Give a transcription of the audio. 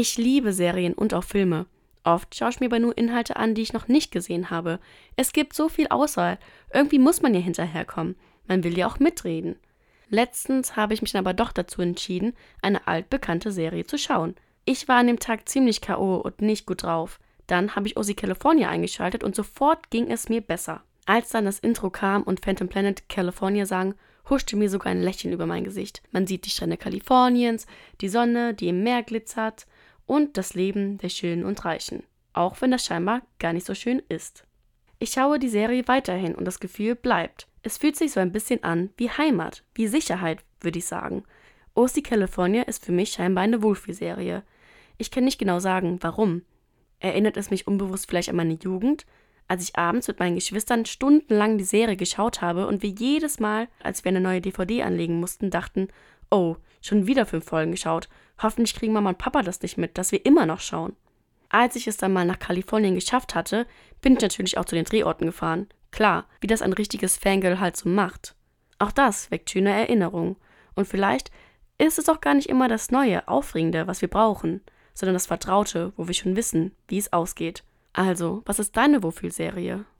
Ich liebe Serien und auch Filme. Oft schaue ich mir aber nur Inhalte an, die ich noch nicht gesehen habe. Es gibt so viel Auswahl. Irgendwie muss man ja hinterherkommen. Man will ja auch mitreden. Letztens habe ich mich aber doch dazu entschieden, eine altbekannte Serie zu schauen. Ich war an dem Tag ziemlich K.O. und nicht gut drauf. Dann habe ich OC California eingeschaltet und sofort ging es mir besser. Als dann das Intro kam und Phantom Planet California sang, huschte mir sogar ein Lächeln über mein Gesicht. Man sieht die Strände Kaliforniens, die Sonne, die im Meer glitzert und das Leben der Schönen und Reichen. Auch wenn das scheinbar gar nicht so schön ist. Ich schaue die Serie weiterhin und das Gefühl bleibt. Es fühlt sich so ein bisschen an wie Heimat, wie Sicherheit, würde ich sagen. OC California ist für mich scheinbar eine Wohlfühlserie. Ich kann nicht genau sagen, warum. Erinnert es mich unbewusst vielleicht an meine Jugend, als ich abends mit meinen Geschwistern stundenlang die Serie geschaut habe und wir jedes Mal, als wir eine neue DVD anlegen mussten, dachten, oh, schon wieder fünf Folgen geschaut. Hoffentlich kriegen Mama und Papa das nicht mit, dass wir immer noch schauen. Als ich es dann mal nach Kalifornien geschafft hatte, bin ich natürlich auch zu den Drehorten gefahren. Klar, wie das ein richtiges Fangirl halt so macht. Auch das weckt schöne Erinnerungen. Und vielleicht ist es auch gar nicht immer das Neue, Aufregende, was wir brauchen, sondern das Vertraute, wo wir schon wissen, wie es ausgeht. Also, was ist deine Wofür-Serie?